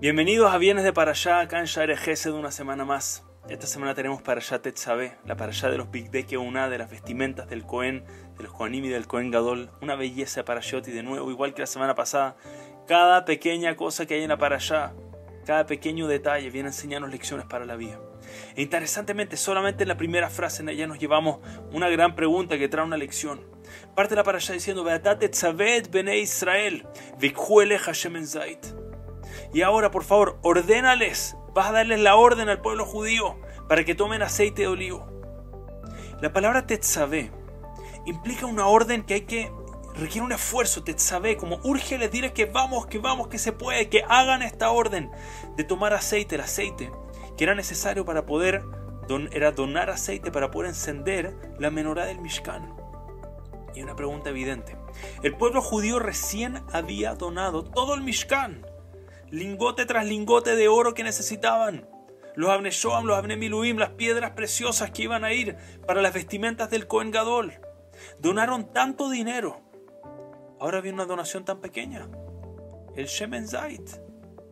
Bienvenidos a Bienes de Parashá, acá en Share de una semana más. Esta semana tenemos Parashá Tetzabé, la Parashá de los Bigdeke una de las vestimentas del Cohen, de los Kohanim y del Cohen Gadol. Una belleza de Parashot de nuevo, igual que la semana pasada, cada pequeña cosa que hay en la Parashá, cada pequeño detalle viene a enseñarnos lecciones para la vida. E interesantemente, solamente en la primera frase en ella nos llevamos una gran pregunta que trae una lección. Parte la Parashá diciendo, Tetzabet bene Israel, Hashem Zait. Y ahora, por favor, ordénales, vas a darles la orden al pueblo judío para que tomen aceite de olivo. La palabra tetzabé implica una orden que hay que requiere un esfuerzo, tetzabé, como urge les diré que vamos, que vamos, que se puede, que hagan esta orden de tomar aceite, el aceite que era necesario para poder era donar aceite para poder encender la menorá del Mishkan. Y una pregunta evidente. El pueblo judío recién había donado todo el Mishkan lingote tras lingote de oro que necesitaban. Los Abneshoam, los Abnemiluim, las piedras preciosas que iban a ir para las vestimentas del Cohen Gadol. Donaron tanto dinero. Ahora viene una donación tan pequeña. El Shemen Zait,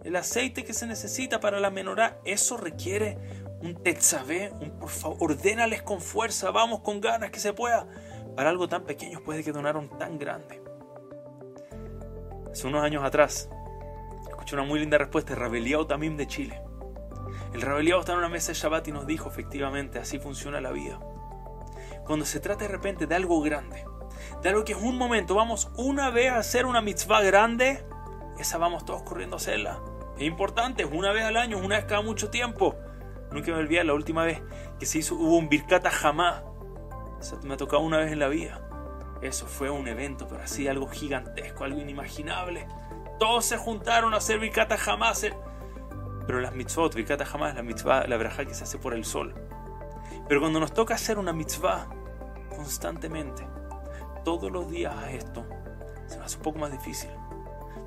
el aceite que se necesita para la menorá, eso requiere un tetzabé, un por favor, ordénales con fuerza, vamos con ganas que se pueda. Para algo tan pequeño puede que donaron tan grande. Hace unos años atrás, escuché una muy linda respuesta de Rabeliao Tamim de Chile. El Rabeliao está en una mesa de Shabbat y nos dijo, efectivamente, así funciona la vida. Cuando se trata de repente de algo grande, de algo que es un momento, vamos una vez a hacer una mitzvah grande, esa vamos todos corriendo a hacerla. Es importante, es una vez al año, una vez cada mucho tiempo. Nunca me olvidé la última vez que se hizo, hubo un Birkata jamás. Eso me ha tocado una vez en la vida. Eso fue un evento, pero así algo gigantesco, algo inimaginable. Todos se juntaron a hacer Birkata jamás. Pero las mitzvot, Birkata jamás, la mitzvah, la verajá que se hace por el sol. Pero cuando nos toca hacer una mitzvah constantemente, todos los días a esto, se nos hace un poco más difícil.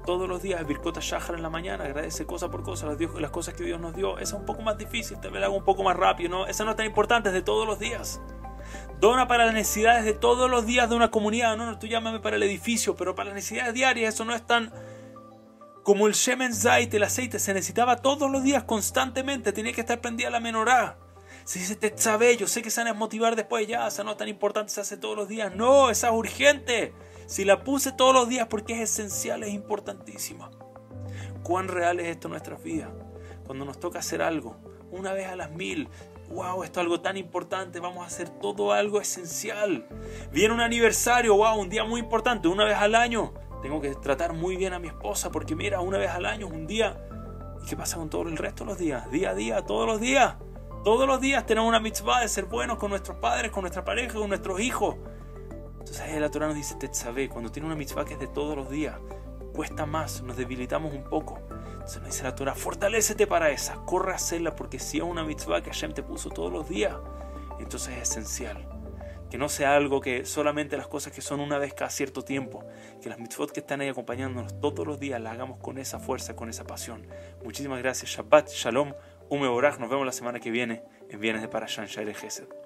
Todos los días Birkota Shahar en la mañana, agradece cosa por cosa las, las cosas que Dios nos dio. Esa es un poco más difícil, vez la hago un poco más rápido, ¿no? Esa no es tan importante, es de todos los días. Dona para las necesidades de todos los días de una comunidad. No, no, tú llámame para el edificio, pero para las necesidades diarias eso no es tan como el Shemen Zait, el aceite, se necesitaba todos los días, constantemente, tenía que estar prendida la menorá. Se dice sabe, yo sé que se van a motivar después, ya, esa no es tan importante, se hace todos los días. No, esa es urgente. Si la puse todos los días porque es esencial, es importantísima. ¿Cuán real es esto en nuestras vidas? Cuando nos toca hacer algo, una vez a las mil, wow, esto es algo tan importante, vamos a hacer todo algo esencial. Viene un aniversario, wow, un día muy importante, una vez al año, tengo que tratar muy bien a mi esposa porque mira, una vez al año, un día. ¿Y qué pasa con todo el resto de los días? Día a día, todos los días. Todos los días tenemos una mitzvah de ser buenos con nuestros padres, con nuestra pareja, con nuestros hijos. Entonces la Torah nos dice, sabe cuando tiene una mitzvah que es de todos los días, cuesta más, nos debilitamos un poco. Entonces nos dice la Torah, fortalécete para esa, corre a hacerla porque si es una mitzvah que Hashem te puso todos los días, entonces es esencial que no sea algo que solamente las cosas que son una vez cada cierto tiempo, que las mitzvot que están ahí acompañándonos todos los días las hagamos con esa fuerza, con esa pasión. Muchísimas gracias, Shabbat, Shalom, Ume Borach, nos vemos la semana que viene en Viernes de Parashan Shaire Gesed.